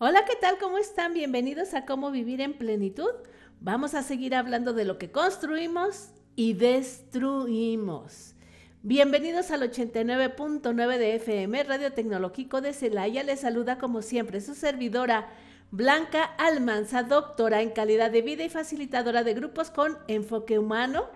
Hola, ¿qué tal? ¿Cómo están? Bienvenidos a Cómo Vivir en Plenitud. Vamos a seguir hablando de lo que construimos y destruimos. Bienvenidos al 89.9 de FM, Radio Tecnológico de Celaya. Les saluda como siempre su servidora Blanca Almanza, doctora en calidad de vida y facilitadora de grupos con enfoque humano.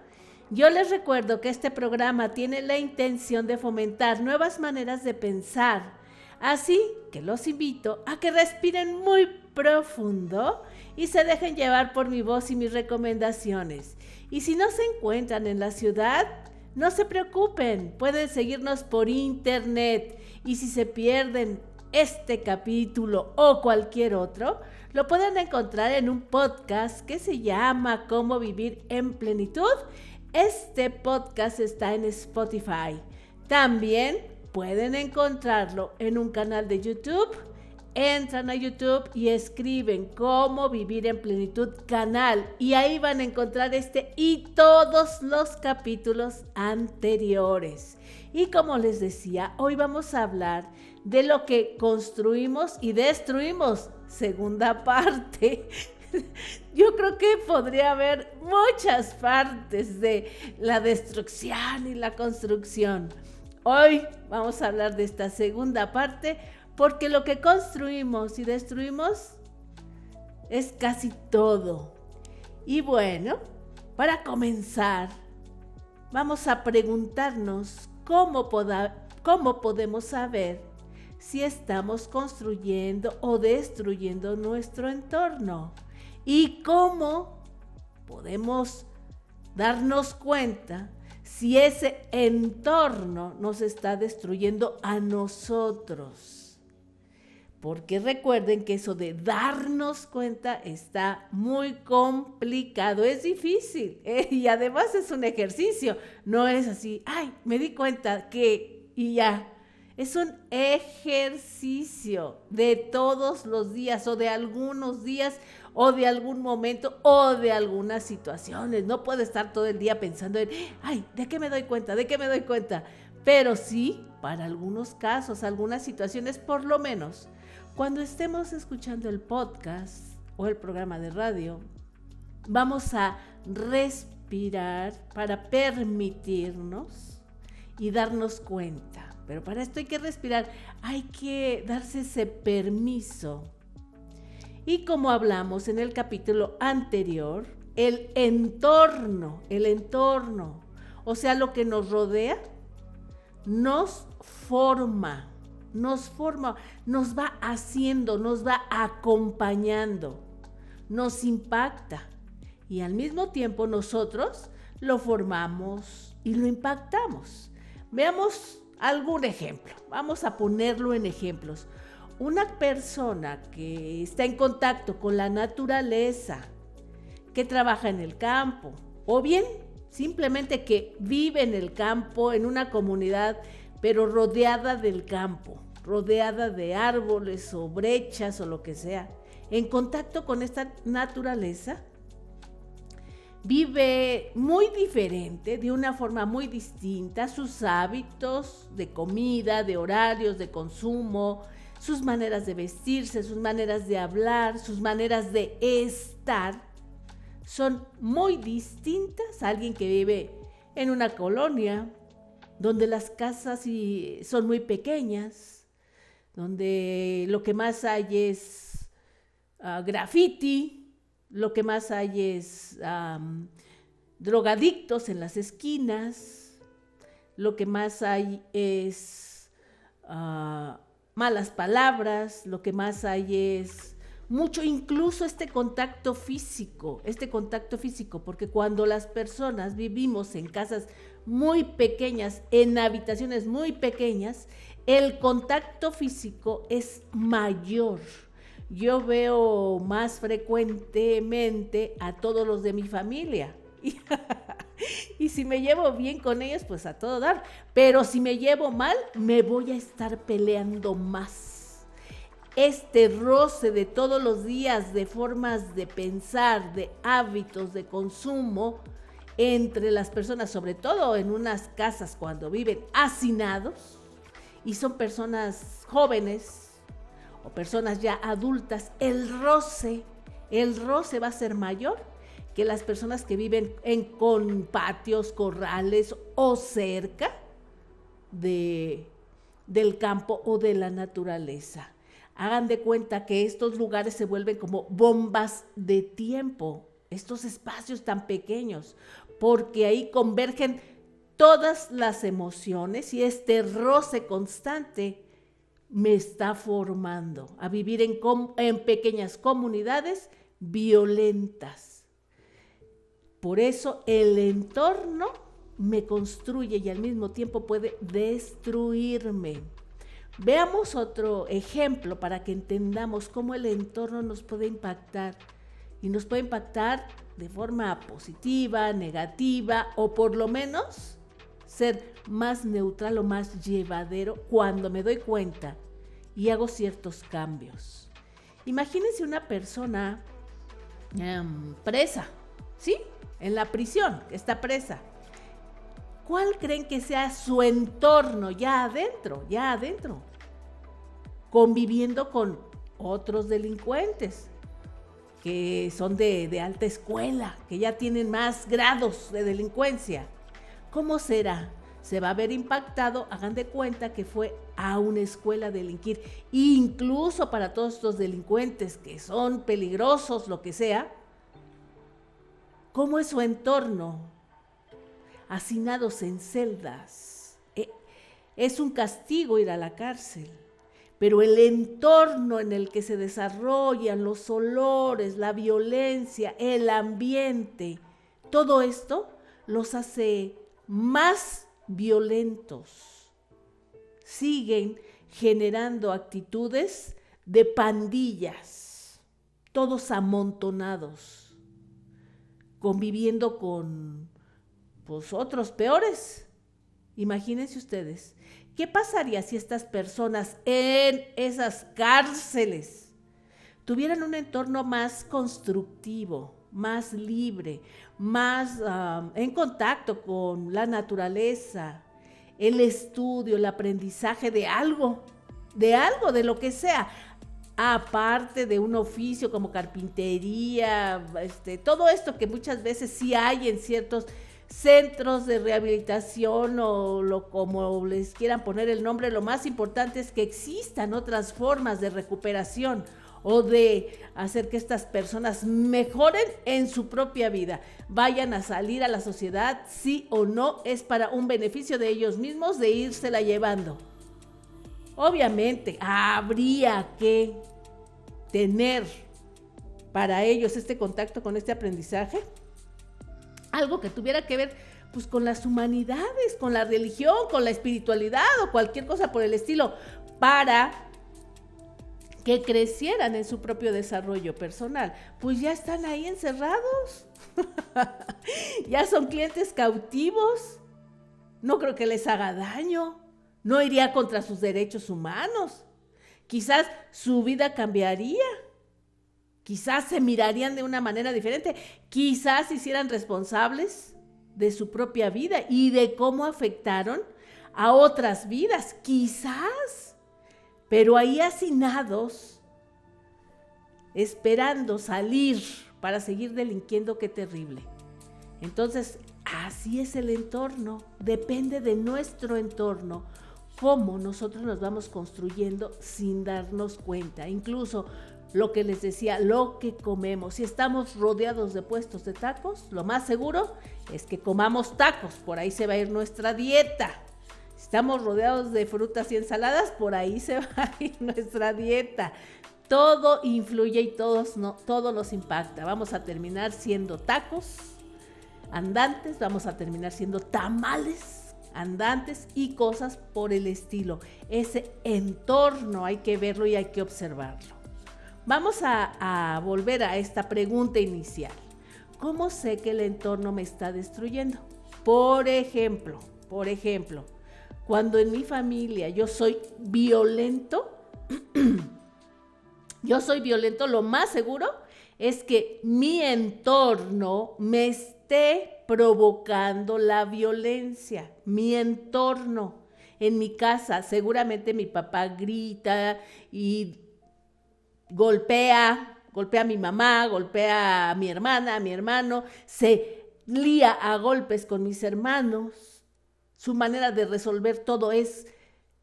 Yo les recuerdo que este programa tiene la intención de fomentar nuevas maneras de pensar Así que los invito a que respiren muy profundo y se dejen llevar por mi voz y mis recomendaciones. Y si no se encuentran en la ciudad, no se preocupen, pueden seguirnos por internet. Y si se pierden este capítulo o cualquier otro, lo pueden encontrar en un podcast que se llama Cómo vivir en plenitud. Este podcast está en Spotify. También pueden encontrarlo en un canal de YouTube. Entran a YouTube y escriben cómo vivir en plenitud canal y ahí van a encontrar este y todos los capítulos anteriores. Y como les decía, hoy vamos a hablar de lo que construimos y destruimos. Segunda parte. Yo creo que podría haber muchas partes de la destrucción y la construcción. Hoy vamos a hablar de esta segunda parte porque lo que construimos y destruimos es casi todo. Y bueno, para comenzar, vamos a preguntarnos cómo, cómo podemos saber si estamos construyendo o destruyendo nuestro entorno y cómo podemos darnos cuenta si ese entorno nos está destruyendo a nosotros. Porque recuerden que eso de darnos cuenta está muy complicado, es difícil ¿eh? y además es un ejercicio, no es así, ay, me di cuenta que y ya. Es un ejercicio de todos los días o de algunos días o de algún momento o de algunas situaciones. No puedo estar todo el día pensando en, ay, ¿de qué me doy cuenta? ¿De qué me doy cuenta? Pero sí, para algunos casos, algunas situaciones, por lo menos, cuando estemos escuchando el podcast o el programa de radio, vamos a respirar para permitirnos y darnos cuenta. Pero para esto hay que respirar, hay que darse ese permiso y como hablamos en el capítulo anterior, el entorno, el entorno, o sea, lo que nos rodea, nos forma, nos forma, nos va haciendo, nos va acompañando, nos impacta. Y al mismo tiempo nosotros lo formamos y lo impactamos. Veamos algún ejemplo. Vamos a ponerlo en ejemplos una persona que está en contacto con la naturaleza, que trabaja en el campo, o bien simplemente que vive en el campo, en una comunidad, pero rodeada del campo, rodeada de árboles o brechas o lo que sea, en contacto con esta naturaleza, vive muy diferente, de una forma muy distinta, sus hábitos de comida, de horarios, de consumo, sus maneras de vestirse, sus maneras de hablar, sus maneras de estar, son muy distintas a alguien que vive en una colonia donde las casas son muy pequeñas, donde lo que más hay es uh, graffiti, lo que más hay es drogadictos en las esquinas, lo que más hay es uh, malas palabras, lo que más hay es mucho, incluso este contacto físico, este contacto físico, porque cuando las personas vivimos en casas muy pequeñas, en habitaciones muy pequeñas, el contacto físico es mayor. Yo veo más frecuentemente a todos los de mi familia. y si me llevo bien con ellos, pues a todo dar. Pero si me llevo mal, me voy a estar peleando más. Este roce de todos los días, de formas de pensar, de hábitos de consumo entre las personas, sobre todo en unas casas cuando viven hacinados y son personas jóvenes o personas ya adultas, el roce, el roce va a ser mayor que las personas que viven en, con patios, corrales o cerca de, del campo o de la naturaleza. Hagan de cuenta que estos lugares se vuelven como bombas de tiempo, estos espacios tan pequeños, porque ahí convergen todas las emociones y este roce constante me está formando a vivir en, en pequeñas comunidades violentas. Por eso el entorno me construye y al mismo tiempo puede destruirme. Veamos otro ejemplo para que entendamos cómo el entorno nos puede impactar. Y nos puede impactar de forma positiva, negativa o por lo menos ser más neutral o más llevadero cuando me doy cuenta y hago ciertos cambios. Imagínense una persona em, presa, ¿sí? En la prisión, está presa. ¿Cuál creen que sea su entorno ya adentro, ya adentro? Conviviendo con otros delincuentes que son de, de alta escuela, que ya tienen más grados de delincuencia. ¿Cómo será? Se va a ver impactado, hagan de cuenta que fue a una escuela a delinquir. Incluso para todos estos delincuentes que son peligrosos, lo que sea, ¿cómo es su entorno? Hacinados en celdas. Eh, es un castigo ir a la cárcel pero el entorno en el que se desarrollan los olores, la violencia, el ambiente, todo esto los hace más violentos. Siguen generando actitudes de pandillas, todos amontonados, conviviendo con pues, otros peores. Imagínense ustedes, ¿qué pasaría si estas personas en esas cárceles tuvieran un entorno más constructivo, más libre, más en contacto con la naturaleza, el estudio, el aprendizaje de algo, de algo, de lo que sea, aparte de un oficio como carpintería, este, todo esto que muchas veces sí hay en ciertos centros de rehabilitación o lo, como les quieran poner el nombre, lo más importante es que existan otras formas de recuperación o de hacer que estas personas mejoren en su propia vida, vayan a salir a la sociedad, sí o no, es para un beneficio de ellos mismos de írsela llevando. Obviamente, habría que tener para ellos este contacto con este aprendizaje, algo que tuviera que ver pues con las humanidades, con la religión, con la espiritualidad o cualquier cosa por el estilo, para que crecieran en su propio desarrollo personal, pues ya están ahí encerrados, ya son clientes cautivos, no creo que les haga daño, no iría contra sus derechos humanos, quizás su vida cambiaría, quizás se mirarían de una manera diferente, quizás se hicieran responsables de su propia vida y de cómo afectaron a otras vidas, quizás. Pero ahí hacinados, esperando salir para seguir delinquiendo, qué terrible. Entonces, así es el entorno, depende de nuestro entorno, cómo nosotros nos vamos construyendo sin darnos cuenta. Incluso lo que les decía, lo que comemos. Si estamos rodeados de puestos de tacos, lo más seguro es que comamos tacos, por ahí se va a ir nuestra dieta estamos rodeados de frutas y ensaladas, por ahí se va a ir nuestra dieta. Todo influye y todos no, todo nos impacta. Vamos a terminar siendo tacos andantes, vamos a terminar siendo tamales andantes y cosas por el estilo. Ese entorno hay que verlo y hay que observarlo. Vamos a volver a esta pregunta inicial. ¿Cómo sé que el entorno me está destruyendo? Por ejemplo, por ejemplo, cuando en mi familia yo soy violento, yo soy violento, lo más seguro es que mi entorno me esté provocando la violencia, mi entorno. En mi casa seguramente mi papá grita y golpea, golpea a mi mamá, golpea a mi hermana, a mi hermano, se lía a golpes con mis hermanos. Su manera de resolver todo es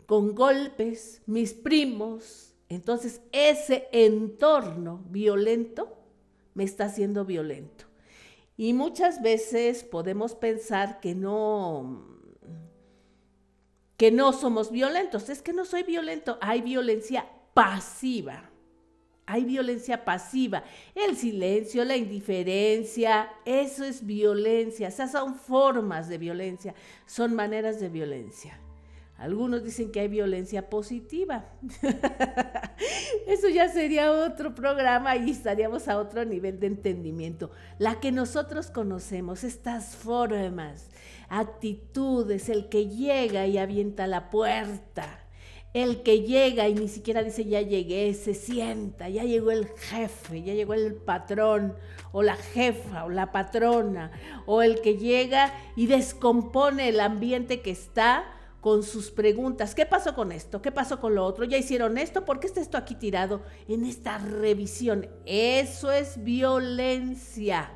con golpes, mis primos. Entonces ese entorno violento me está haciendo violento. Y muchas veces podemos pensar que no que no somos violentos, es que no soy violento, hay violencia pasiva. Hay violencia pasiva, el silencio, la indiferencia, eso es violencia, esas son formas de violencia, son maneras de violencia. Algunos dicen que hay violencia positiva. Eso ya sería otro programa y estaríamos a otro nivel de entendimiento. La que nosotros conocemos, estas formas, actitudes, el que llega y avienta la puerta, el que llega y ni siquiera dice ya llegué, se sienta, ya llegó el jefe, ya llegó el patrón o la jefa o la patrona, o el que llega y descompone el ambiente que está con sus preguntas. ¿Qué pasó con esto? ¿Qué pasó con lo otro? ¿Ya hicieron esto? ¿Por qué está esto aquí tirado en esta revisión? Eso es violencia.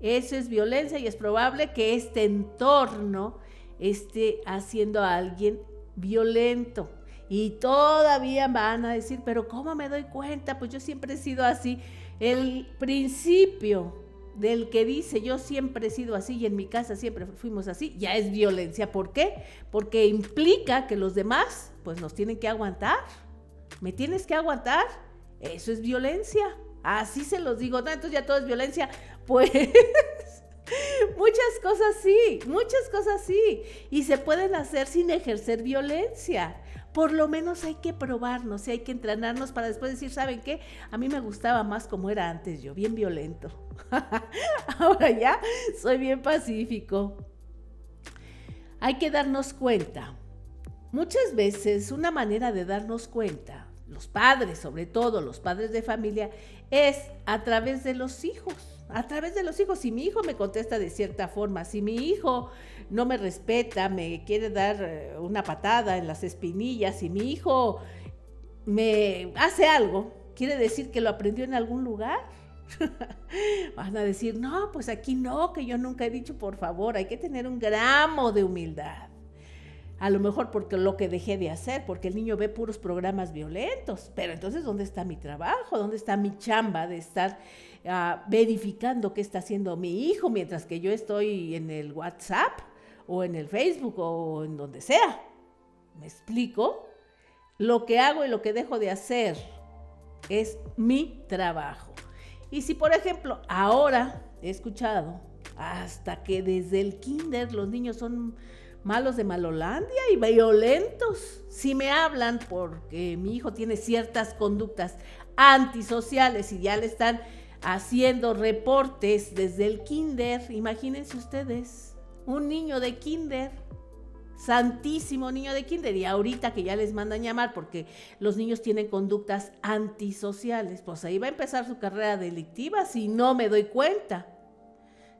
Eso es violencia y es probable que este entorno esté haciendo a alguien violento. Y todavía van a decir, pero ¿cómo me doy cuenta? Pues yo siempre he sido así. El principio del que dice yo siempre he sido así y en mi casa siempre fuimos así, ya es violencia. ¿Por qué? Porque implica que los demás pues nos tienen que aguantar. ¿Me tienes que aguantar? Eso es violencia. Así se los digo. entonces ya todo es violencia. Pues muchas cosas sí, muchas cosas sí. Y se pueden hacer sin ejercer violencia por lo menos hay que probarnos y hay que entrenarnos para después decir, ¿saben qué? A mí me gustaba más como era antes yo, bien violento. Ahora ya soy bien pacífico. Hay que darnos cuenta. Muchas veces una manera de darnos cuenta, los padres, sobre todo los padres de familia, es a través de los hijos. A través de los hijos. Si mi hijo me contesta de cierta forma, si mi hijo no me respeta, me quiere dar eh, una patada en las espinillas, si mi hijo me hace algo, quiere decir que lo aprendió en algún lugar. Van a decir, no, pues aquí no, que yo nunca he dicho, por favor, hay que tener un gramo de humildad. A lo mejor porque lo que dejé de hacer, porque el niño ve puros programas violentos. Pero entonces, ¿dónde está mi trabajo? ¿Dónde está mi chamba de estar ah, verificando qué está haciendo mi hijo mientras que yo estoy en el WhatsApp? O en el Facebook o en donde sea. ¿Me explico? Lo que hago y lo que dejo de hacer es mi trabajo. Y si, por ejemplo, ahora he escuchado hasta que desde el kinder los niños son malos de Malolandia y violentos. Si me hablan porque mi hijo tiene ciertas conductas antisociales y ya le están haciendo reportes desde el kinder, imagínense ustedes un niño de kinder, santísimo niño de kinder, y ahorita que ya les mandan llamar porque los niños tienen conductas antisociales, pues ahí va a empezar su carrera delictiva si no me doy cuenta,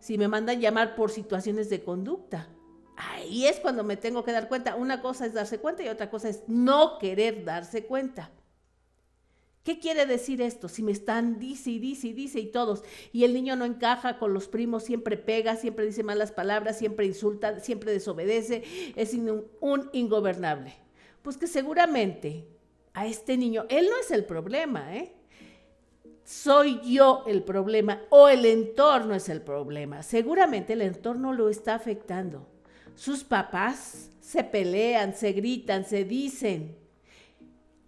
si me mandan llamar por situaciones de conducta. Ahí es cuando me tengo que dar cuenta. Una cosa es darse cuenta y otra cosa es no querer darse cuenta. ¿Qué quiere decir esto? Si me están dice y dice y dice y todos, y el niño no encaja con los primos, siempre pega, siempre dice malas palabras, siempre insulta, siempre desobedece, es un, ingobernable. Pues que seguramente a este niño, él no es el problema, ¿eh? Soy yo el problema o el entorno es el problema. Seguramente el entorno lo está afectando. Sus papás se pelean, se gritan, se dicen.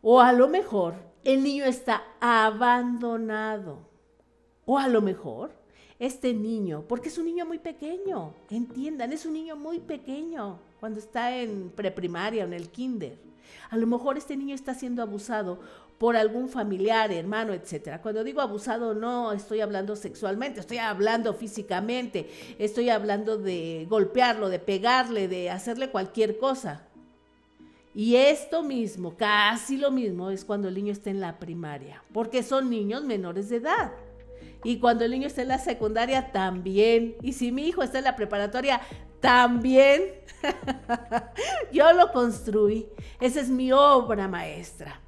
O a lo mejor el niño está abandonado. O a lo mejor este niño, porque es un niño muy pequeño, entiendan, es un niño muy pequeño cuando está en preprimaria o en el kinder. A lo mejor este niño está siendo abusado por algún familiar, hermano, etcétera. Cuando digo abusado no estoy hablando sexualmente, estoy hablando físicamente, estoy hablando de golpearlo, de pegarle, de hacerle cualquier cosa. Y esto mismo, casi lo mismo, es cuando el niño está en la primaria, porque son niños menores de edad. Y cuando el niño está en la secundaria, también. Y si mi hijo está en la preparatoria, también. Yo lo construí. Esa es mi obra maestra.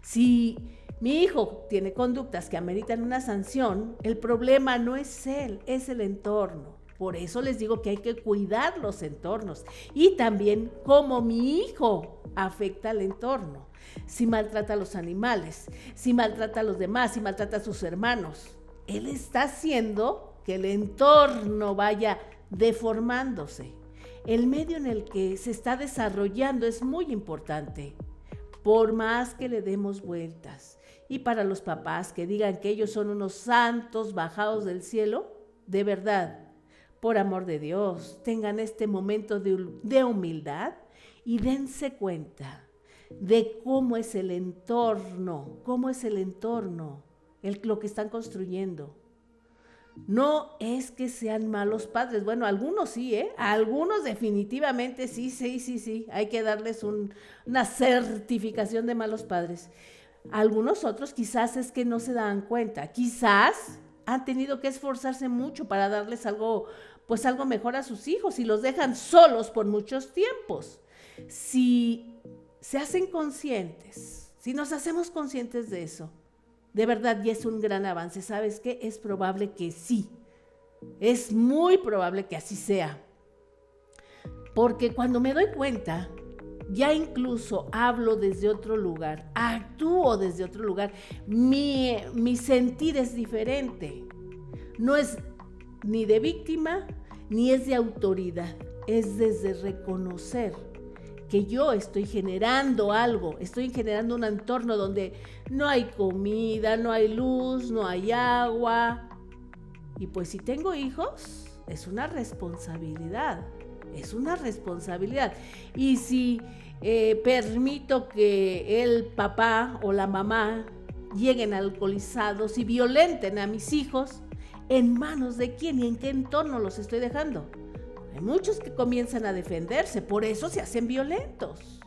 Si mi hijo tiene conductas que ameritan una sanción, el problema no es él, es el entorno. Por eso les digo que hay que cuidar los entornos y también cómo mi hijo afecta al entorno. Si maltrata a los animales, si maltrata a los demás, si maltrata a sus hermanos, él está haciendo que el entorno vaya deformándose. El medio en el que se está desarrollando es muy importante, por más que le demos vueltas. Y para los papás que digan que ellos son unos santos bajados del cielo, de verdad, por amor de Dios, tengan este momento de, humildad y dense cuenta de cómo es el entorno, cómo es el entorno, el, lo que están construyendo. No es que sean malos padres, bueno, algunos sí, ¿eh? Algunos definitivamente sí, sí, sí, sí, hay que darles una certificación de malos padres. Algunos otros quizás es que no se dan cuenta, quizás han tenido que esforzarse mucho para darles algo pues algo mejor a sus hijos y los dejan solos por muchos tiempos. Si se hacen conscientes, si nos hacemos conscientes de eso, de verdad ya es un gran avance. ¿Sabes qué? Es probable que sí. Es muy probable que así sea. Porque cuando me doy cuenta, ya incluso hablo desde otro lugar, actúo desde otro lugar, mi, mi sentir es diferente. No es ni de víctima, ni es de autoridad, es desde reconocer que yo estoy generando algo, estoy generando un entorno donde no hay comida, no hay luz, no hay agua. Y pues si tengo hijos, es una responsabilidad, es una responsabilidad. Y si eh, permito que el papá o la mamá lleguen alcoholizados y violenten a mis hijos, ¿En manos de quién y en qué entorno los estoy dejando? Hay muchos que comienzan a defenderse, por eso se hacen violentos.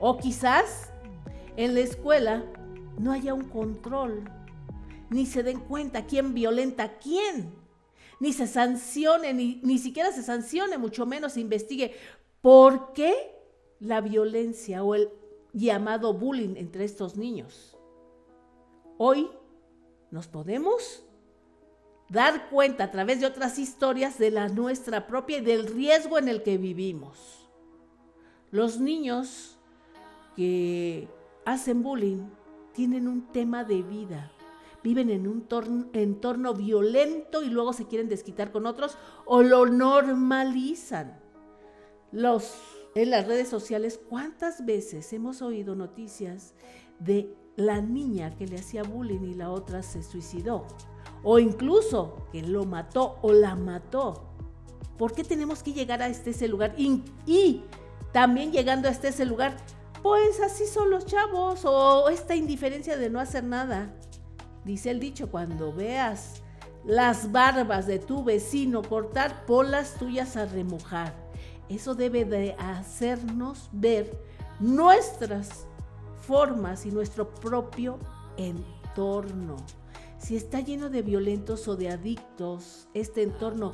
O quizás en la escuela no haya un control, ni se den cuenta quién violenta a quién, ni se sancione, ni, ni siquiera se sancione, mucho menos se investigue por qué la violencia o el llamado bullying entre estos niños. Hoy nos podemos dar cuenta a través de otras historias de la nuestra propia y del riesgo en el que vivimos. Los niños que hacen bullying tienen un tema de vida, viven en un entorno violento y luego se quieren desquitar con otros o lo normalizan. Los, en las redes sociales, ¿cuántas veces hemos oído noticias de la niña que le hacía bullying y la otra se suicidó? O incluso que lo mató o la mató. ¿Por qué tenemos que llegar a este ese lugar? Y, también llegando a este ese lugar, pues así son los chavos o esta indiferencia de no hacer nada. Dice el dicho, cuando veas las barbas de tu vecino cortar, pon las tuyas a remojar. Eso debe de hacernos ver nuestras formas y nuestro propio entorno si está lleno de violentos o de adictos este entorno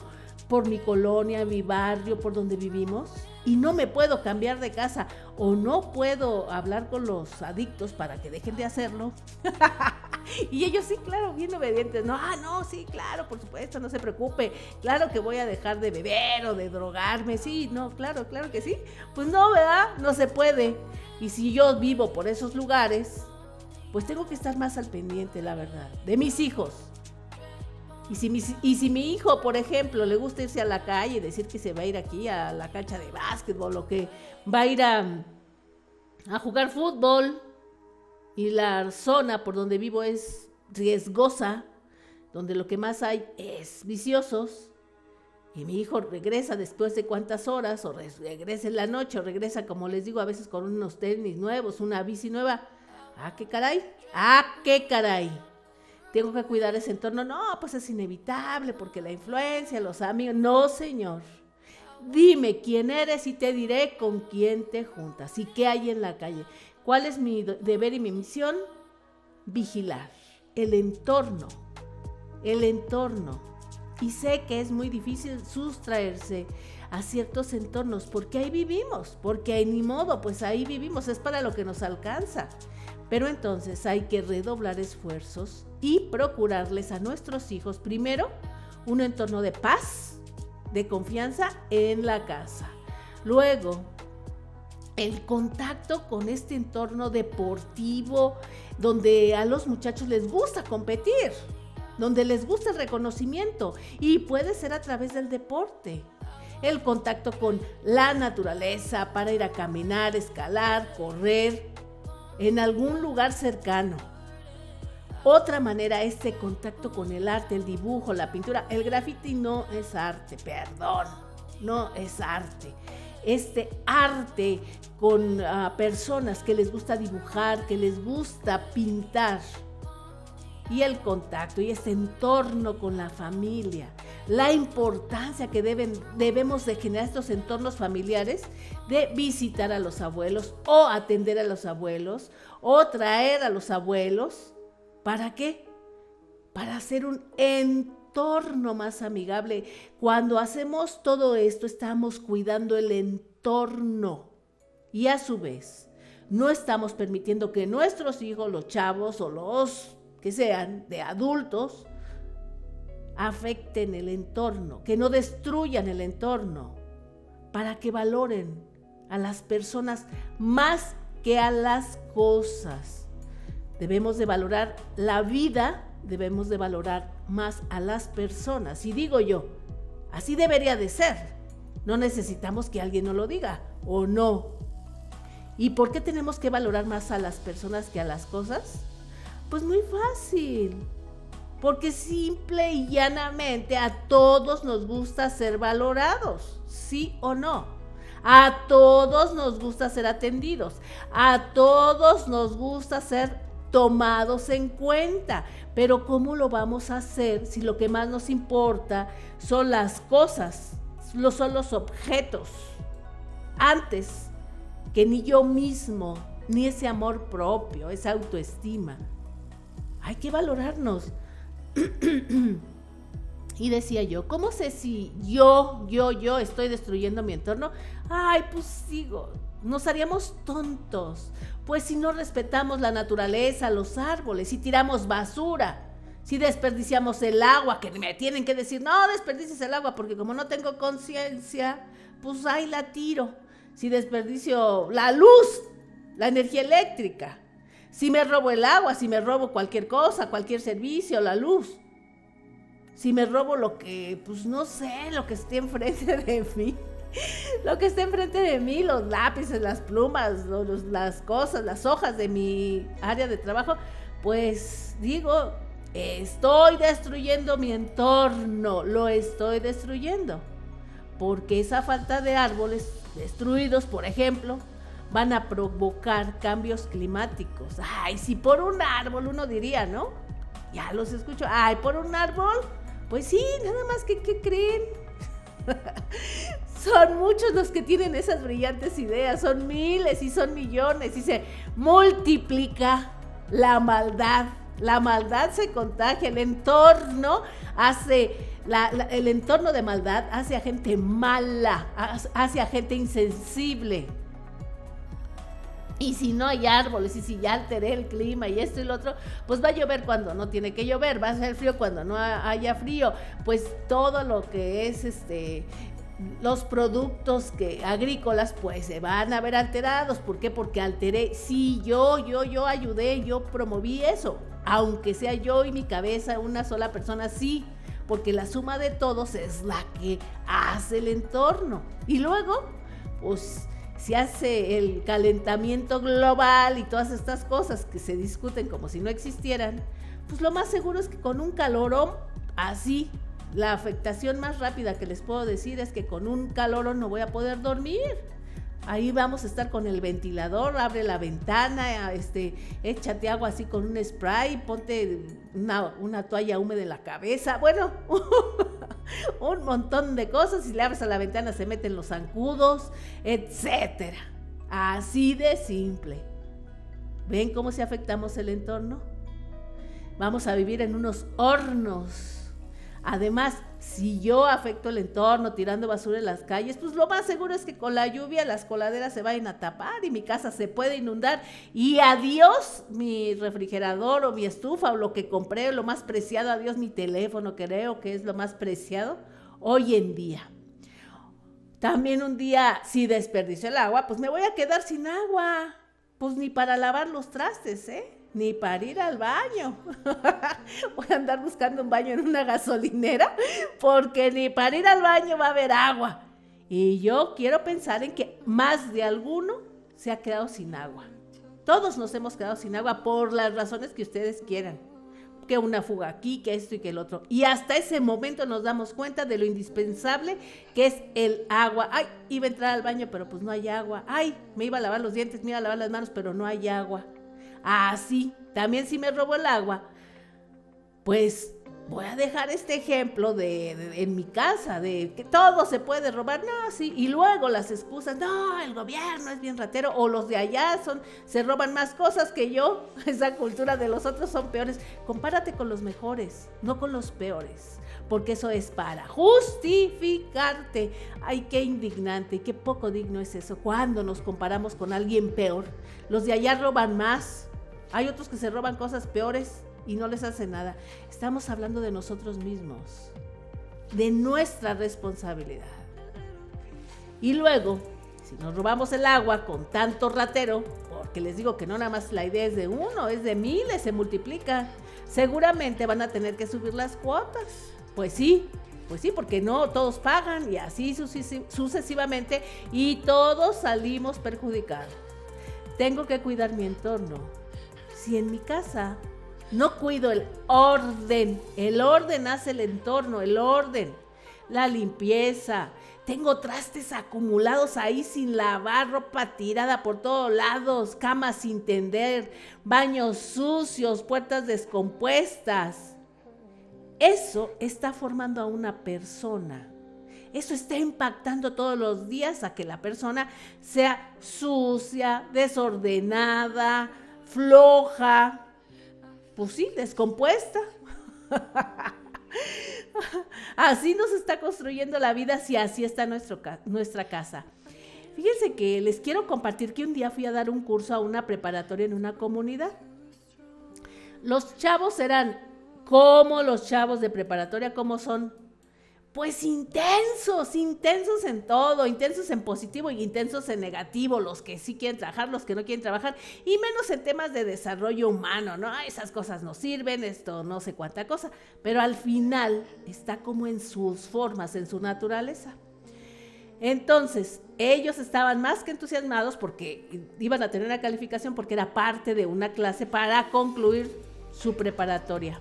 por mi colonia, mi barrio, por donde vivimos, y no me puedo cambiar de casa o no puedo hablar con los adictos para que dejen de hacerlo. y ellos sí, claro, bien obedientes. No, ah, no, sí, claro, por supuesto, no se preocupe. Claro que voy a dejar de beber o de drogarme. Sí, no, claro, claro que sí. Pues no, ¿verdad? No se puede. Y si yo vivo por esos lugares, pues tengo que estar más al pendiente, la verdad, de mis hijos. Y si, mi, y si mi hijo, por ejemplo, le gusta irse a la calle decir que se va a ir aquí a la cancha de básquetbol o que va a ir a, a jugar fútbol y la zona por donde vivo es riesgosa, donde lo que más hay es viciosos, y mi hijo regresa después de cuántas horas, o regresa en la noche, o regresa, como les digo, a veces con unos tenis nuevos, una bici nueva, Ah, qué caray. Ah, qué caray. Tengo que cuidar ese entorno. No, pues es inevitable porque la influencia, los amigos. No, señor. Dime quién eres y te diré con quién te juntas y qué hay en la calle. ¿Cuál es mi deber y mi misión? Vigilar el entorno. El entorno. Y sé que es muy difícil sustraerse a ciertos entornos porque ahí vivimos, porque hay ni modo, pues ahí vivimos, es para lo que nos alcanza Pero entonces hay que redoblar esfuerzos y procurarles a nuestros hijos primero un entorno de paz, de confianza en la casa. Luego, el contacto con este entorno deportivo donde a los muchachos les gusta competir, donde les gusta el reconocimiento y puede ser a través del deporte. El contacto con la naturaleza para ir a caminar, escalar, correr en algún lugar cercano. Otra manera, este contacto con el arte, el dibujo, la pintura. El graffiti no es arte, perdón, no es arte este arte con ah, personas que les gusta dibujar, que les gusta pintar. Y el contacto y ese entorno con la familia. La importancia que deben, debemos de generar estos entornos familiares de visitar a los abuelos o atender a los abuelos o traer a los abuelos. ¿Para qué? Para hacer un entorno más amigable. Cuando hacemos todo esto, estamos cuidando el entorno y a su vez no estamos permitiendo que nuestros hijos, los chavos o los que sean de adultos, afecten el entorno, que no destruyan el entorno, para que valoren a las personas más que a las cosas. Debemos de valorar la vida, debemos de valorar más a las personas. Y digo yo, así debería de ser. No necesitamos que alguien nos lo diga o no. ¿Y por qué tenemos que valorar más a las personas que a las cosas? Pues muy fácil. Porque simple y llanamente a todos nos gusta ser valorados, sí o no. A todos nos gusta ser atendidos. A todos nos gusta ser tomados en cuenta. Pero ¿cómo lo vamos a hacer si lo que más nos importa son las cosas, son los objetos? Antes que ni yo mismo, ni ese amor propio, esa autoestima. Hay que valorarnos. y decía yo, ¿cómo sé si yo, yo, yo estoy destruyendo mi entorno? Ay, pues sigo, nos haríamos tontos, pues si no respetamos la naturaleza, los árboles, si tiramos basura, si desperdiciamos el agua, que me tienen que decir, no desperdicies el agua, porque como no tengo conciencia, pues ahí la tiro. Si desperdicio la luz, la energía eléctrica, si me robo el agua, si me robo cualquier cosa, cualquier servicio, la luz, si me robo lo que, pues no sé, lo que esté enfrente de mí lo que está enfrente de mí, los lápices, las plumas, las cosas, las hojas de mi área de trabajo, pues digo, estoy destruyendo mi entorno, lo estoy destruyendo. Porque esa falta de árboles destruidos, por ejemplo, van a provocar cambios climáticos. Ay, si por un árbol uno diría, ¿no? Ya los escucho. Ay, por un árbol. Pues sí, nada más que, ¿qué creen? son muchos los que tienen esas brillantes ideas, son miles y son millones y se multiplica la maldad. La maldad se contagia, el entorno hace, el entorno de maldad hace a gente mala, hace a gente insensible. Y si no hay árboles, y si ya alteré el clima y esto y lo otro, pues va a llover cuando no tiene que llover, va a ser frío cuando no haya frío. Pues todo lo que es este los productos que agrícolas pues se van a ver alterados. ¿Por qué? Porque alteré, sí, yo, yo, yo ayudé, yo promoví eso. Aunque sea yo y mi cabeza una sola persona, sí, porque la suma de todos es la que hace el entorno. Y luego, pues se hace el calentamiento global y todas estas cosas que se discuten como si no existieran, pues lo más seguro es que con un calorón así la afectación más rápida que les puedo decir es que con un calor no voy a poder dormir. Ahí vamos a estar con el ventilador, abre la ventana, este, échate agua así con un spray, ponte una, una toalla húmeda en la cabeza. Bueno, un montón de cosas. Si le abres a la ventana se meten los zancudos, etcétera. Así de simple. ¿Ven cómo se afectamos el entorno? Vamos a vivir en unos hornos Además, si yo afecto el entorno tirando basura en las calles, pues lo más seguro es que con la lluvia las coladeras se vayan a tapar y mi casa se puede inundar. Y adiós mi refrigerador o mi estufa o lo que compré, lo más preciado, adiós mi teléfono, creo que es lo más preciado hoy en día. También un día, si desperdicio el agua, pues me voy a quedar sin agua. Pues ni para lavar los trastes, ¿eh? Ni para ir al baño. Voy a andar buscando un baño en una gasolinera porque ni para ir al baño va a haber agua. Y yo quiero pensar en que más de alguno se ha quedado sin agua. Todos nos hemos quedado sin agua por las razones que ustedes quieran. Que una fuga aquí, que esto y que el otro. Y hasta ese momento nos damos cuenta de lo indispensable que es el agua. Ay, iba a entrar al baño, pero pues no hay agua. Ay, me iba a lavar los dientes, me iba a lavar las manos, pero no hay agua. Ah, sí, también si me robo el agua, pues voy a dejar este ejemplo de, en mi casa, de que todo se puede robar, no, sí, y luego las excusas, no, el gobierno es bien ratero, o los de allá son, se roban más cosas que yo, esa cultura de los otros son peores. Compárate con los mejores, no con los peores, porque eso es para justificarte. Ay, qué indignante qué poco digno es eso, cuando nos comparamos con alguien peor. Los de allá roban más, hay otros que se roban cosas peores y no les hace nada. Estamos hablando de nosotros mismos, de nuestra responsabilidad. Y luego, si nos robamos el agua con tanto ratero, porque les digo que no nada más la idea es de uno, es de miles, se multiplica, seguramente van a tener que subir las cuotas. Pues sí, pues sí, porque no todos pagan y así sucesivamente y todos salimos perjudicados. Tengo que cuidar mi entorno, si en mi casa no cuido el orden, el orden hace el entorno, el orden, la limpieza, tengo trastes acumulados ahí sin lavar, ropa tirada por todos lados, camas sin tender, baños sucios, puertas descompuestas. Eso está formando a una persona. Eso está impactando todos los días a que la persona sea sucia, desordenada, floja, pues sí, descompuesta. así nos está construyendo la vida si así está nuestro, nuestra casa. Fíjense que les quiero compartir que un día fui a dar un curso a una preparatoria en una comunidad. Los chavos eran como los chavos de preparatoria, como son pues intensos, intensos en todo, intensos en positivo y intensos en negativo, los que sí quieren trabajar, los que no quieren trabajar, y menos en temas de desarrollo humano, ¿no? Esas cosas no sirven, esto no sé cuánta cosa, pero al final está como en sus formas, en su naturaleza. Entonces, ellos estaban más que entusiasmados porque iban a tener una calificación porque era parte de una clase para concluir su preparatoria.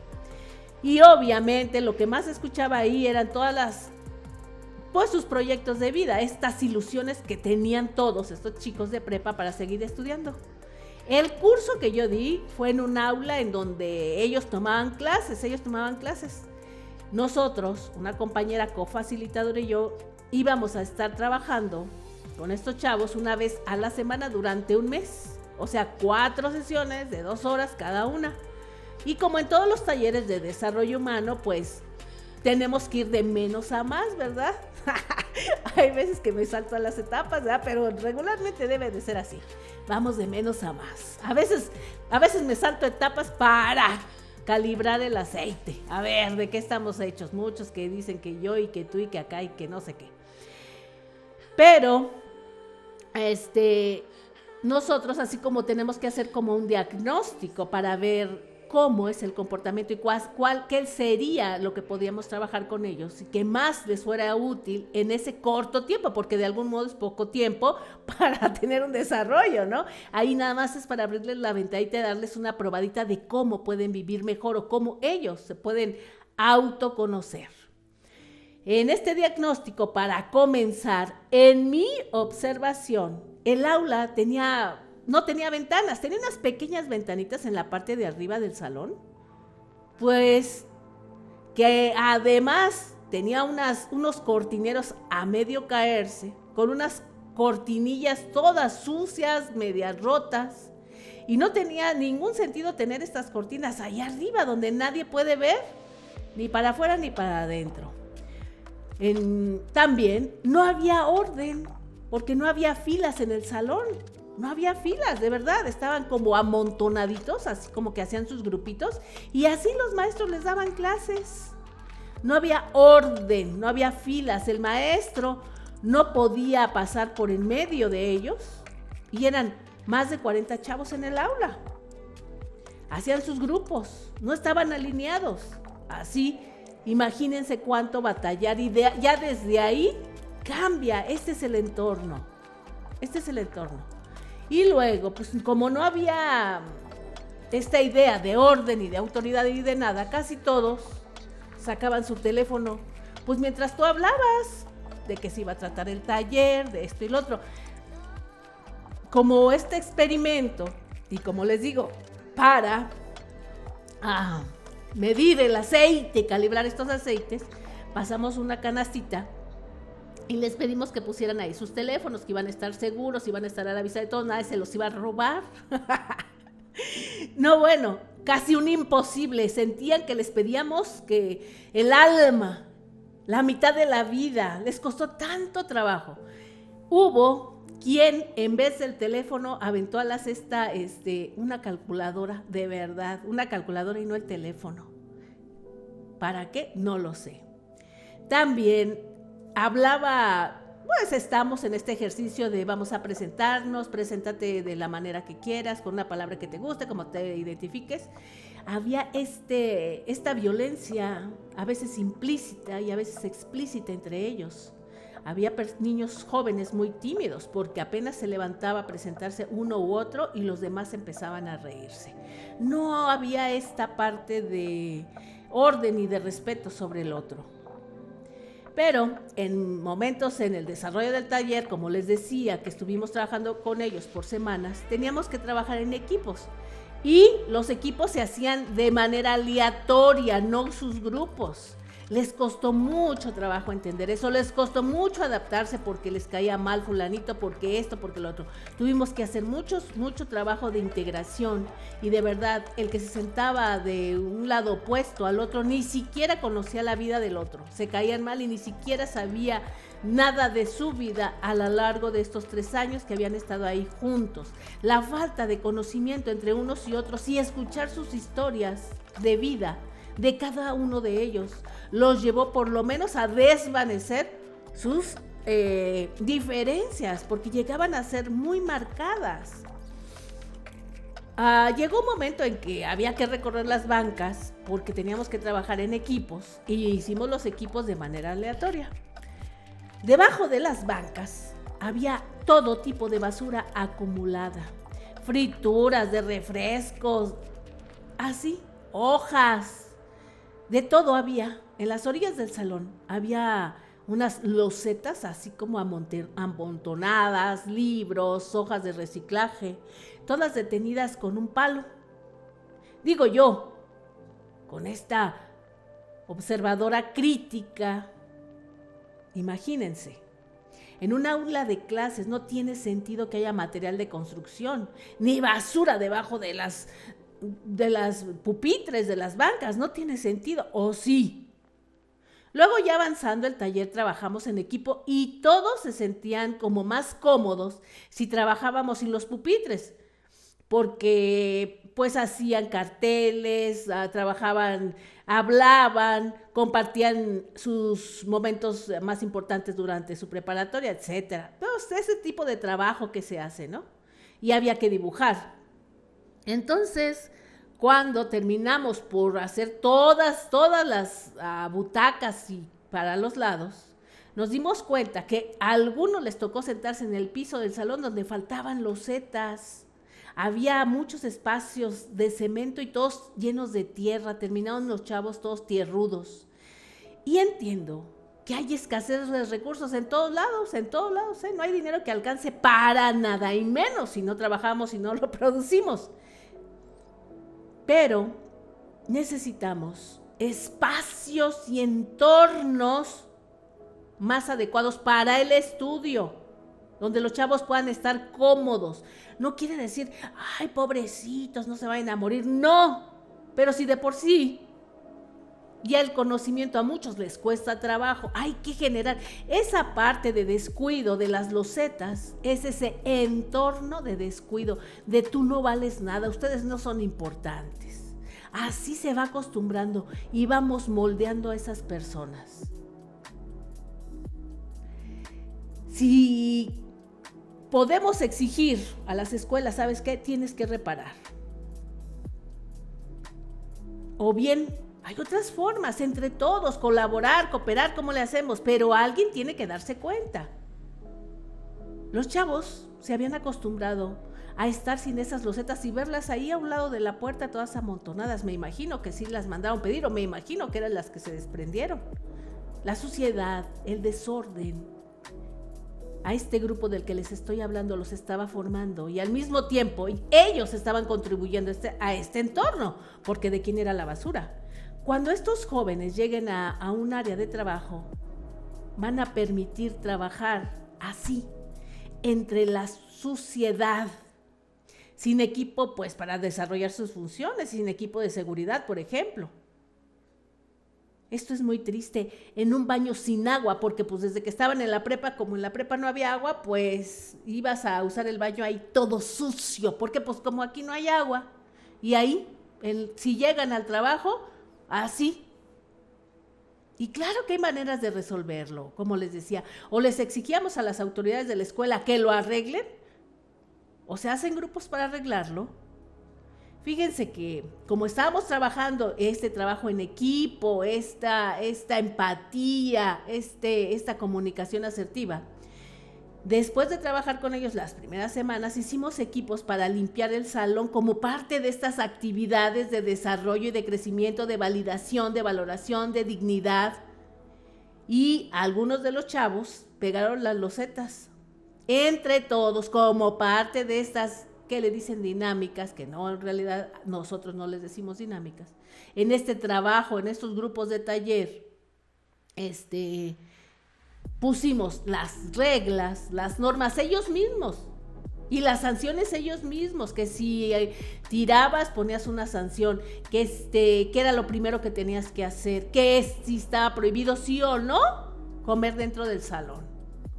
Y obviamente lo que más escuchaba ahí eran todas las, pues sus proyectos de vida, estas ilusiones que tenían todos estos chicos de prepa para seguir estudiando. El curso que yo di fue en un aula en donde ellos tomaban clases, ellos tomaban clases. Nosotros, una compañera cofacilitadora y yo, íbamos a estar trabajando con estos chavos una vez a la semana durante un mes. O sea, cuatro sesiones de dos horas cada una. Y como en todos los talleres de desarrollo humano, pues tenemos que ir de menos a más, ¿verdad? Hay veces que me salto a las etapas, ¿verdad? Pero regularmente debe de ser así. Vamos de menos a más. A veces, a veces me salto etapas para calibrar el aceite. A ver, ¿de qué estamos hechos? Muchos que dicen que yo y que tú y que acá y que no sé qué. Pero, este, nosotros así como tenemos que hacer como un diagnóstico para ver cómo es el comportamiento y cuál, qué sería lo que podríamos trabajar con ellos y que más les fuera útil en ese corto tiempo, porque de algún modo es poco tiempo para tener un desarrollo, ¿no? Ahí nada más es para abrirles la ventanita y darles una probadita de cómo pueden vivir mejor o cómo ellos se pueden autoconocer. En este diagnóstico, para comenzar, en mi observación, el aula tenía no tenía ventanas, tenía unas pequeñas ventanitas en la parte de arriba del salón. Pues que además tenía unas, unos cortineros a medio caerse, con unas cortinillas todas sucias, medias rotas. Y no tenía ningún sentido tener estas cortinas ahí arriba donde nadie puede ver. ni para afuera ni para adentro. también no había orden, porque no había filas en el salón. No había filas, de verdad, estaban como amontonaditos, así como que hacían sus grupitos, y así los maestros les daban clases. No había orden, no había filas, el maestro no podía pasar por en medio de ellos, y eran más de 40 chavos en el aula. Hacían sus grupos, no estaban alineados. Así, imagínense cuánto batallar y ya desde ahí cambia. Este es el entorno. Este es el entorno. Y luego, pues como no había esta idea de orden y de autoridad y de nada, casi todos sacaban su teléfono, pues mientras tú hablabas de que se iba a tratar el taller, de esto y lo otro. Como este experimento, y como les digo, para ah, medir el aceite, calibrar estos aceites, pasamos una canastita y les pedimos que pusieran ahí sus teléfonos, que iban a estar seguros, iban a estar a la vista de todos, nadie se los iba a robar. no, bueno, casi un imposible. Sentían que les pedíamos que el alma, la mitad de la vida, les costó tanto trabajo. Hubo quien en vez del teléfono aventó a la cesta este, una calculadora, de verdad, una calculadora y no el teléfono. ¿Para qué? No lo sé. También hablaba, pues estamos en este ejercicio de vamos a presentarnos, preséntate de la manera que quieras, con una palabra que te guste, como te identifiques. Había este, esta violencia, a veces implícita y a veces explícita entre ellos. Había niños jóvenes muy tímidos porque apenas se levantaba a presentarse uno u otro y los demás empezaban a reírse. No había esta parte de orden y de respeto sobre el otro. Pero en momentos en el desarrollo del taller, como les decía, que estuvimos trabajando con ellos por semanas, teníamos que trabajar en equipos. Y los equipos se hacían de manera aleatoria, no sus grupos. Les costó mucho trabajo entender eso, les costó mucho adaptarse porque les caía mal fulanito, porque esto, porque lo otro. Tuvimos que hacer muchos, mucho trabajo de integración y de verdad el que se sentaba de un lado opuesto al otro ni siquiera conocía la vida del otro, se caían mal y ni siquiera sabía nada de su vida a lo largo de estos tres años que habían estado ahí juntos. La falta de conocimiento entre unos y otros y escuchar sus historias de vida de cada uno de ellos. Los llevó por lo menos a desvanecer sus eh, diferencias, porque llegaban a ser muy marcadas. Ah, llegó un momento en que había que recorrer las bancas porque teníamos que trabajar en equipos y hicimos los equipos de manera aleatoria. Debajo de las bancas había todo tipo de basura acumulada, frituras de refrescos, así, hojas, de todo había. En las orillas del salón había unas losetas así como amontonadas, libros, hojas de reciclaje, todas detenidas con un palo. Digo yo, con esta observadora crítica, imagínense, en un aula de clases no tiene sentido que haya material de construcción, ni basura debajo de las de las pupitres, de las bancas, no tiene sentido, o sí. Luego ya avanzando el taller trabajamos en equipo y todos se sentían como más cómodos si trabajábamos sin los pupitres, porque pues hacían carteles, ah, trabajaban, hablaban, compartían sus momentos más importantes durante su preparatoria, etcétera. Entonces, ese tipo de trabajo que se hace, ¿no? Y había que dibujar. Entonces, cuando terminamos por hacer todas, todas las ah, butacas y para los lados, nos dimos cuenta que a algunos les tocó sentarse en el piso del salón donde faltaban losetas. Había muchos espacios de cemento y todos llenos de tierra. Terminaron los chavos todos tierrudos. Y entiendo que hay escasez de recursos en todos lados, en todos lados. ¿eh? No hay dinero que alcance para nada y menos si no trabajamos y no lo producimos. Pero necesitamos espacios y entornos más adecuados para el estudio, donde los chavos puedan estar cómodos. No quiere decir, ay, pobrecitos, no se vayan a morir. No, pero si de por sí Ya el conocimiento a muchos les cuesta trabajo. Hay que generar esa parte de descuido de las losetas, es ese entorno de descuido, de tú no vales nada, ustedes no son importantes. Así se va acostumbrando y vamos moldeando a esas personas. Si podemos exigir a las escuelas, ¿sabes qué? Tienes que reparar. O bien hay otras formas, entre todos, colaborar, cooperar, ¿cómo le hacemos? Pero alguien tiene que darse cuenta. Los chavos se habían acostumbrado a estar sin esas losetas y verlas ahí a un lado de la puerta todas amontonadas. Me imagino que sí las mandaron pedir o me imagino que eran las que se desprendieron. La suciedad, el desorden, a este grupo del que les estoy hablando los estaba formando y al mismo tiempo ellos estaban contribuyendo este, a este entorno, porque de quién era la basura. Cuando estos jóvenes lleguen a, un área de trabajo, van a permitir trabajar así, entre la suciedad, sin equipo, pues para desarrollar sus funciones, sin equipo de seguridad, por ejemplo. Esto es muy triste, en un baño sin agua, porque pues desde que estaban en la prepa, como en la prepa no había agua, pues ibas a usar el baño ahí todo sucio, porque pues como aquí no hay agua, y ahí, si llegan al trabajo, Así. Y claro que hay maneras de resolverlo, como les decía. O les exigíamos a las autoridades de la escuela que lo arreglen, o se hacen grupos para arreglarlo. Fíjense que como estábamos trabajando este trabajo en equipo, esta, esta empatía, este, esta comunicación asertiva, Después de trabajar con ellos las primeras semanas, hicimos equipos para limpiar el salón como parte de estas actividades de desarrollo y de crecimiento, de validación, de valoración, de dignidad. Y algunos de los chavos pegaron las losetas entre todos como parte de estas que le dicen dinámicas, que no, en realidad nosotros no les decimos dinámicas. En este trabajo, en estos grupos de taller, este, pusimos las reglas, las normas ellos mismos y las sanciones ellos mismos, que si eh, tirabas ponías una sanción, que este, que era lo primero que tenías que hacer, que si estaba prohibido sí o no comer dentro del salón,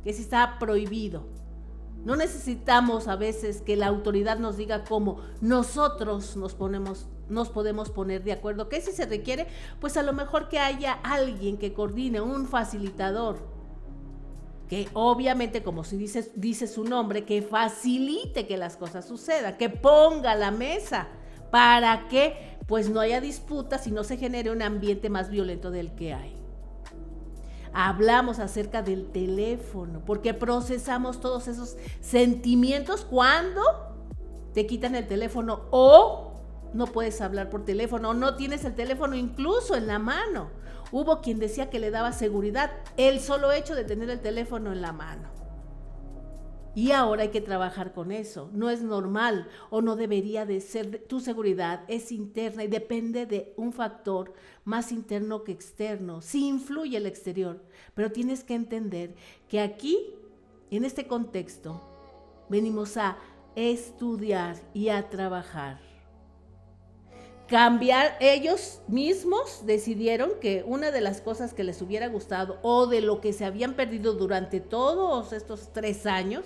que si estaba prohibido. No necesitamos a veces que la autoridad nos diga cómo nosotros nos ponemos nos podemos poner de acuerdo. ¿Qué si se requiere? Pues a lo mejor que haya alguien que coordine, un facilitador, que obviamente, como si dice, su nombre, que facilite que las cosas sucedan, que ponga la mesa para que pues no haya disputas y no se genere un ambiente más violento del que hay. Hablamos acerca del teléfono, porque procesamos todos esos sentimientos cuando te quitan el teléfono o no puedes hablar por teléfono o no tienes el teléfono incluso en la mano Hubo quien decía que le daba seguridad el solo hecho de tener el teléfono en la mano. Y ahora hay que trabajar con eso. No es normal o no debería de ser. Tu seguridad es interna y depende de un factor más interno que externo. Sí influye el exterior, pero tienes que entender que aquí, en este contexto, venimos a estudiar y a trabajar cambiar, ellos mismos decidieron que una de las cosas que les hubiera gustado o de lo que se habían perdido durante todos estos tres años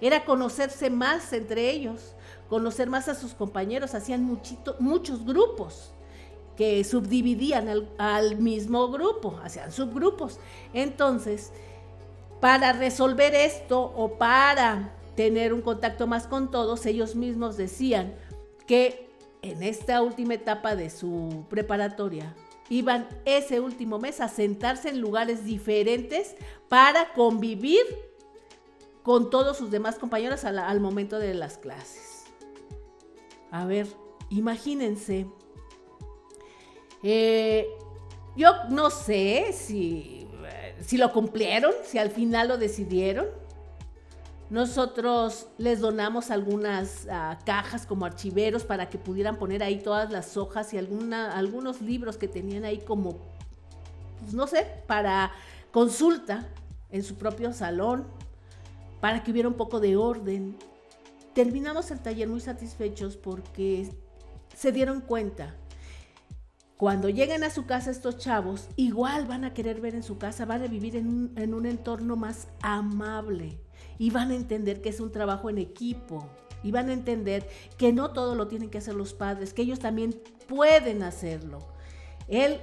era conocerse más entre ellos, conocer más a sus compañeros, hacían muchos grupos que subdividían al, al mismo grupo, hacían subgrupos. Entonces, para resolver esto o para tener un contacto más con todos, ellos mismos decían que en esta última etapa de su preparatoria, iban ese último mes a sentarse en lugares diferentes para convivir con todos sus demás compañeros al, momento de las clases. A ver, imagínense. Eh, yo no sé si, si lo cumplieron, si al final lo decidieron. Nosotros les donamos algunas ah, cajas como archiveros para que pudieran poner ahí todas las hojas y alguna, algunos libros que tenían ahí como, pues, no sé, para consulta en su propio salón, para que hubiera un poco de orden. Terminamos el taller muy satisfechos porque se dieron cuenta cuando lleguen a su casa estos chavos, igual van a querer ver en su casa, van a vivir en un, en un entorno más amable y van a entender que es un trabajo en equipo y van a entender que no todo lo tienen que hacer los padres, que ellos también pueden hacerlo. El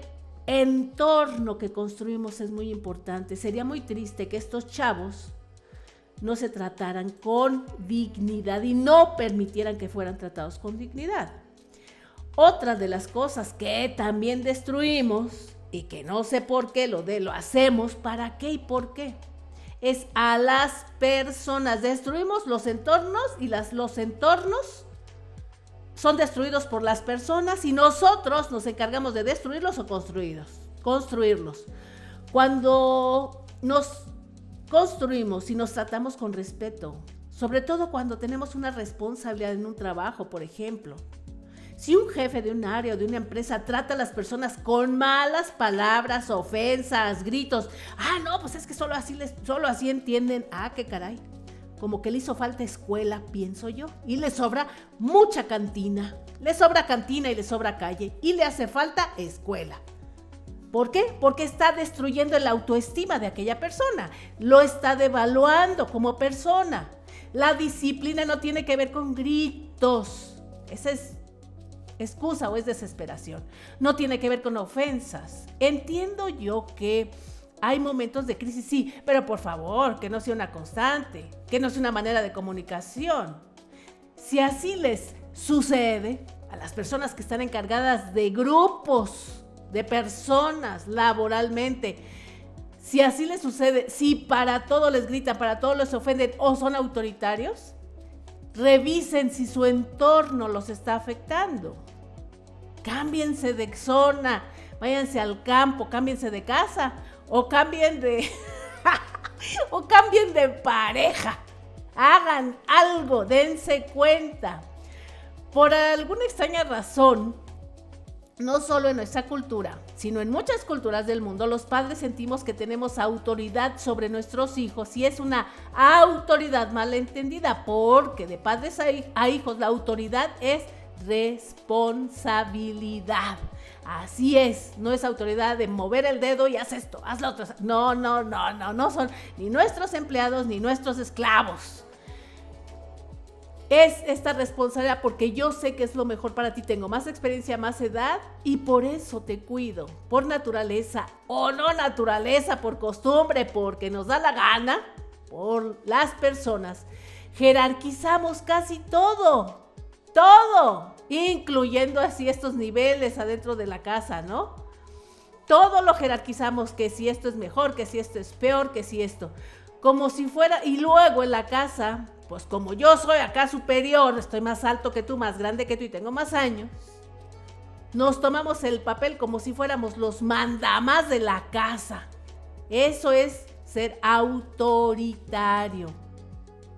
entorno que construimos es muy importante. Sería muy triste que estos chavos no se trataran con dignidad y no permitieran que fueran tratados con dignidad. Otra de las cosas que también destruimos y que no sé por qué lo de lo hacemos, para qué y por qué, es a las personas. Destruimos los entornos y las, los entornos son destruidos por las personas y nosotros nos encargamos de destruirlos o construirlos. Construirlos. Cuando nos construimos y nos tratamos con respeto, sobre todo cuando tenemos una responsabilidad en un trabajo, por ejemplo, si un jefe de un área o de una empresa trata a las personas con malas palabras, ofensas, gritos, ah, no, pues es que solo así, les, solo así entienden, ah, qué caray. Como que le hizo falta escuela, pienso yo, y le sobra mucha cantina. Le sobra cantina y le sobra calle, y le hace falta escuela. ¿Por qué? Porque está destruyendo la autoestima de aquella persona. Lo está devaluando como persona. La disciplina no tiene que ver con gritos. Ese es excusa o es desesperación. No tiene que ver con ofensas. Entiendo yo que hay momentos de crisis, sí, pero por favor, que no sea una constante, que no sea una manera de comunicación. Si así les sucede a las personas que están encargadas de grupos de personas laboralmente, si así les sucede, si para todo les gritan, para todo les ofenden o son autoritarios, Revisen si su entorno los está afectando. Cámbiense de zona, váyanse al campo, cámbiense de casa o cambien de o cambien de pareja. Hagan algo, dense cuenta. Por alguna extraña razón, no solo en nuestra cultura, sino en muchas culturas del mundo, los padres sentimos que tenemos autoridad sobre nuestros hijos y es una autoridad malentendida porque de padres a hijos la autoridad es responsabilidad. Así es, no es autoridad de mover el dedo y haz esto, haz lo otro. No, no, no, no, no son ni nuestros empleados ni nuestros esclavos es esta responsabilidad porque yo sé que es lo mejor para ti, tengo más experiencia, más edad y por eso te cuido, por naturaleza o no naturaleza, por costumbre, porque nos da la gana, por las personas. Jerarquizamos casi todo, todo, incluyendo así estos niveles adentro de la casa, ¿no? Todo lo jerarquizamos, que si esto es mejor, que si esto es peor, que si esto. Como si fuera, y luego en la casa pues como yo soy acá superior, estoy más alto que tú, más grande que tú y tengo más años, nos tomamos el papel como si fuéramos los mandamás de la casa. Eso es ser autoritario.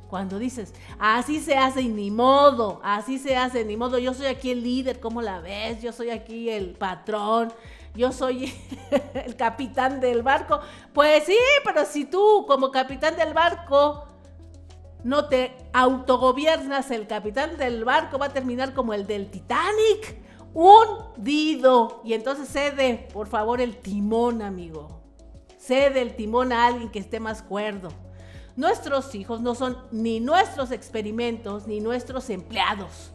Cuando dices, así se hace y ni modo, así se hace ni modo, yo soy aquí el líder, ¿cómo la ves? Yo soy aquí el patrón, yo soy el capitán del barco. Pues sí, pero si tú como capitán del barco no te autogobiernas, el capitán del barco va a terminar como el del Titanic, hundido. Y entonces cede, por favor, el timón, amigo. Cede el timón a alguien que esté más cuerdo. Nuestros hijos no son ni nuestros experimentos ni nuestros empleados.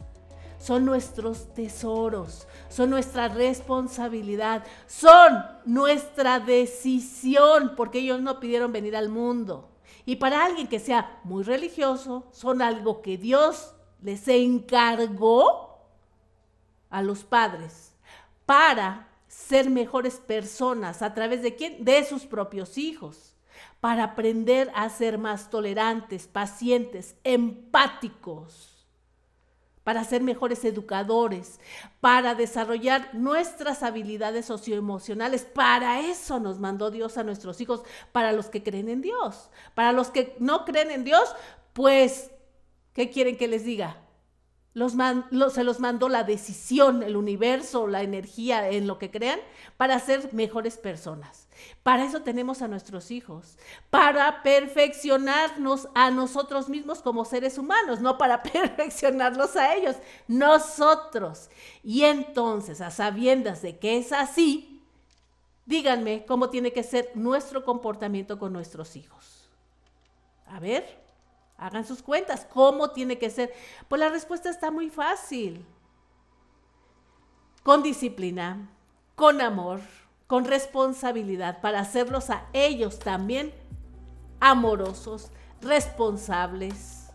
Son nuestros tesoros, son nuestra responsabilidad, son nuestra decisión, porque ellos no pidieron venir al mundo. Y para alguien que sea muy religioso, son algo que Dios les encargó a los padres para ser mejores personas a través de quién? De sus propios hijos, para aprender a ser más tolerantes, pacientes, empáticos para ser mejores educadores, para desarrollar nuestras habilidades socioemocionales. Para eso nos mandó Dios a nuestros hijos, para los que creen en Dios. Para los que no creen en Dios, pues, ¿qué quieren que les diga? Los se los mandó la decisión, el universo, la energía en lo que crean, para ser mejores personas. Para eso tenemos a nuestros hijos, para perfeccionarnos a nosotros mismos como seres humanos, no para perfeccionarlos a ellos, nosotros. Y entonces, a sabiendas de que es así, díganme cómo tiene que ser nuestro comportamiento con nuestros hijos. A ver. Hagan sus cuentas. ¿Cómo tiene que ser? Pues la respuesta está muy fácil. Con disciplina, con amor, con responsabilidad para hacerlos a ellos también amorosos, responsables,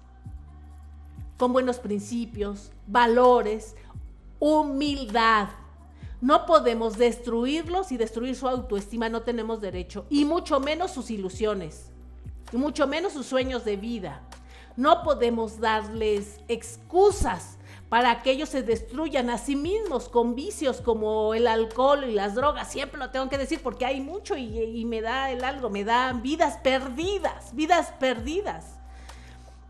con buenos principios, valores, humildad. No podemos destruirlos y destruir su autoestima, no tenemos derecho, y mucho menos sus ilusiones y mucho menos sus sueños de vida. No podemos darles excusas para que ellos se destruyan a sí mismos con vicios como el alcohol y las drogas. Siempre lo tengo que decir porque hay mucho y, me da el algo, me da vidas perdidas, vidas perdidas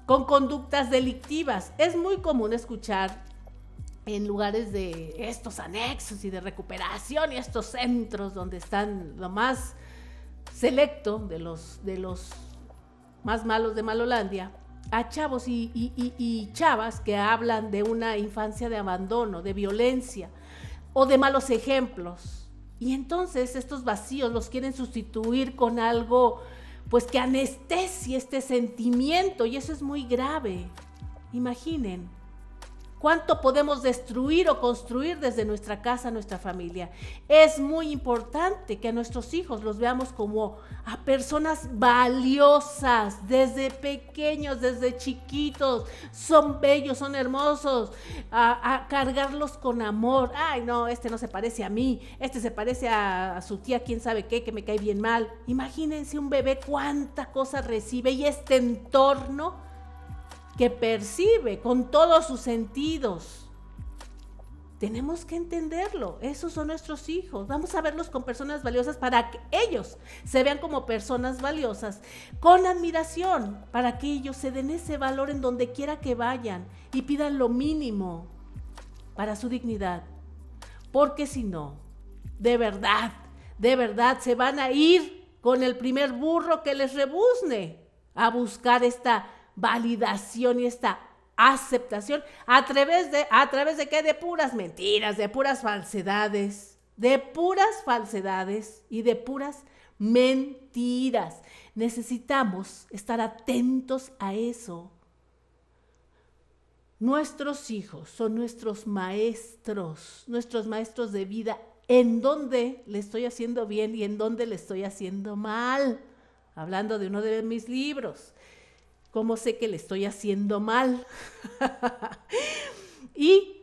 con conductas delictivas. Es muy común escuchar en lugares de estos anexos y de recuperación y estos centros donde están lo más selecto de los, de los más malos de Malolandia, a chavos y, chavas que hablan de una infancia de abandono, de violencia o de malos ejemplos. Y entonces estos vacíos los quieren sustituir con algo pues que anestesie este sentimiento y eso es muy grave. Imaginen, cuánto podemos destruir o construir desde nuestra casa, nuestra familia. Es muy importante que a nuestros hijos los veamos como a personas valiosas desde pequeños, desde chiquitos. Son bellos, son hermosos. A, cargarlos con amor. Ay, no, este no se parece a mí. Este se parece a, a su tía, quién sabe qué, que me cae bien mal. Imagínense un bebé cuánta cosa recibe y este entorno que percibe con todos sus sentidos. Tenemos que entenderlo. Esos son nuestros hijos. Vamos a verlos con personas valiosas para que ellos se vean como personas valiosas, con admiración, para que ellos se den ese valor en donde quiera que vayan y pidan lo mínimo para su dignidad. Porque si no, de verdad, de verdad se van a ir con el primer burro que les rebuzne a buscar esta validación y esta aceptación a través de, a través de qué? De puras mentiras, de puras falsedades, de puras falsedades y de puras mentiras. Necesitamos estar atentos a eso. Nuestros hijos son nuestros maestros, nuestros maestros de vida, en dónde le estoy haciendo bien y en dónde le estoy haciendo mal. Hablando de uno de mis libros. ¿Cómo sé que le estoy haciendo mal? y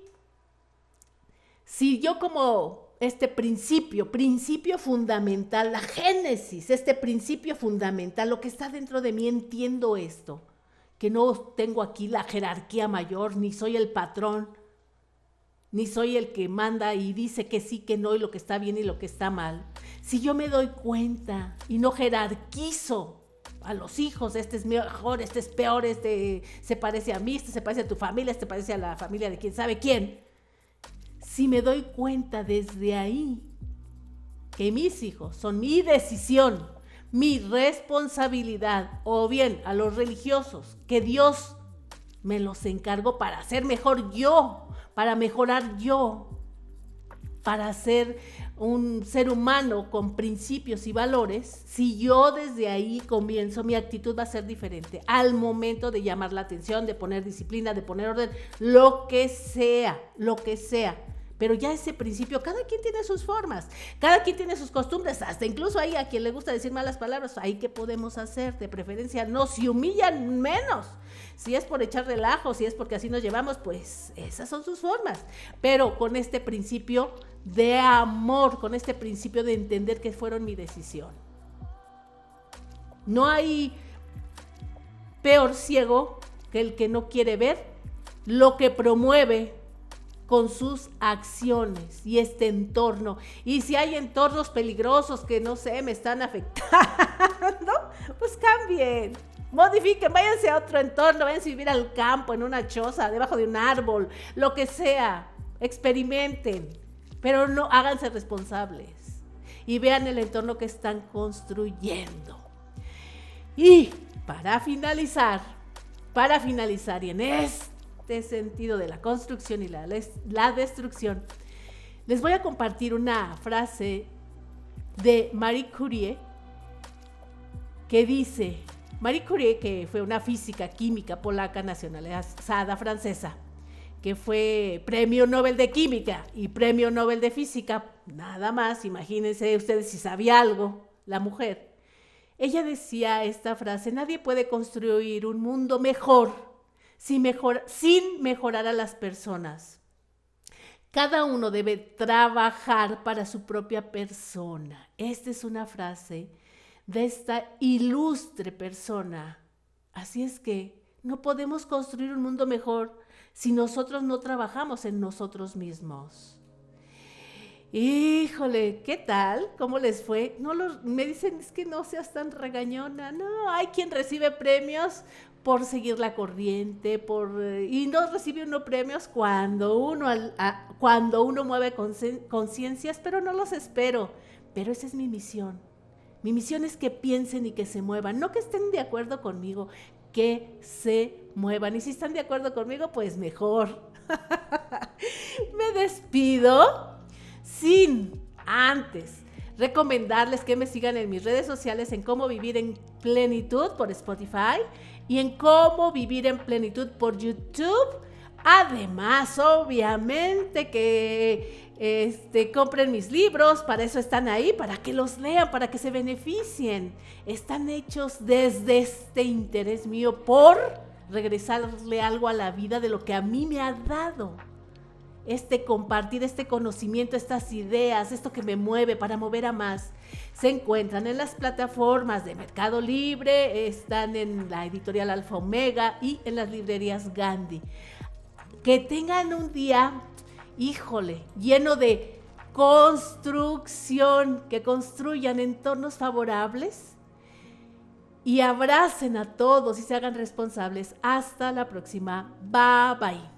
si yo como este principio, principio fundamental, la génesis, este principio fundamental, lo que está dentro de mí, entiendo esto, que no tengo aquí la jerarquía mayor, ni soy el patrón, ni soy el que manda y dice que sí, que no, y lo que está bien y lo que está mal. Si yo me doy cuenta y no jerarquizo a los hijos, este es mejor, este es peor, este se parece a mí, este se parece a tu familia, este parece a la familia de quién sabe quién. Si me doy cuenta desde ahí que mis hijos son mi decisión, mi responsabilidad, o bien a los religiosos, que Dios me los encargó para ser mejor yo, para mejorar yo, para ser un ser humano con principios y valores, si yo desde ahí comienzo, mi actitud va a ser diferente al momento de llamar la atención, de poner disciplina, de poner orden, lo que sea, lo que sea. Pero ya ese principio, cada quien tiene sus formas, cada quien tiene sus costumbres, hasta incluso ahí a quien le gusta decir malas palabras, ahí qué podemos hacer, de preferencia no se humillan menos. Si es por echar relajo, si es porque así nos llevamos, pues esas son sus formas. Pero con este principio de amor, con este principio de entender que fueron mi decisión. No hay peor ciego que el que no quiere ver lo que promueve con sus acciones y este entorno. Y si hay entornos peligrosos que no sé, me están afectando, pues cambien, Modifiquen, váyanse a otro entorno, váyanse a vivir al campo, en una choza, debajo de un árbol, lo que sea. Experimenten, pero no háganse responsables y vean el entorno que están construyendo. Y para finalizar, para finalizar, y en este sentido de la construcción y la, destrucción, les voy a compartir una frase de Marie Curie que dice, Marie Curie, que fue una física química polaca nacionalizada francesa, que fue premio Nobel de Química y premio Nobel de Física, nada más, imagínense ustedes si sabía algo, la mujer. Ella decía esta frase, nadie puede construir un mundo mejor sin, mejor, sin mejorar a las personas. Cada uno debe trabajar para su propia persona. Esta es una frase de esta ilustre persona. Así es que no podemos construir un mundo mejor si nosotros no trabajamos en nosotros mismos. Híjole, ¿qué tal? ¿Cómo les fue? No me dicen es que no seas tan regañona. No, hay quien recibe premios por seguir la corriente, por eh, y no recibe uno premios cuando uno cuando uno mueve conciencias, pero no los espero. Pero esa es mi misión. Mi misión es que piensen y que se muevan, no que estén de acuerdo conmigo, que se muevan. Y si están de acuerdo conmigo, pues mejor. me despido sin antes recomendarles que me sigan en mis redes sociales en cómo vivir en plenitud por Spotify y en cómo vivir en plenitud por YouTube. Además, obviamente que este, compren mis libros, para eso están ahí, para que los lean, para que se beneficien. Están hechos desde este interés mío por regresarle algo a la vida de lo que a mí me ha dado. Este compartir, este conocimiento, estas ideas, esto que me mueve para mover a más, se encuentran en las plataformas de Mercado Libre, están en la editorial Alfa Omega y en las librerías Gandhi. Que tengan un día híjole, lleno de construcción, que construyan entornos favorables y abracen a todos y se hagan responsables. Hasta la próxima. Bye bye.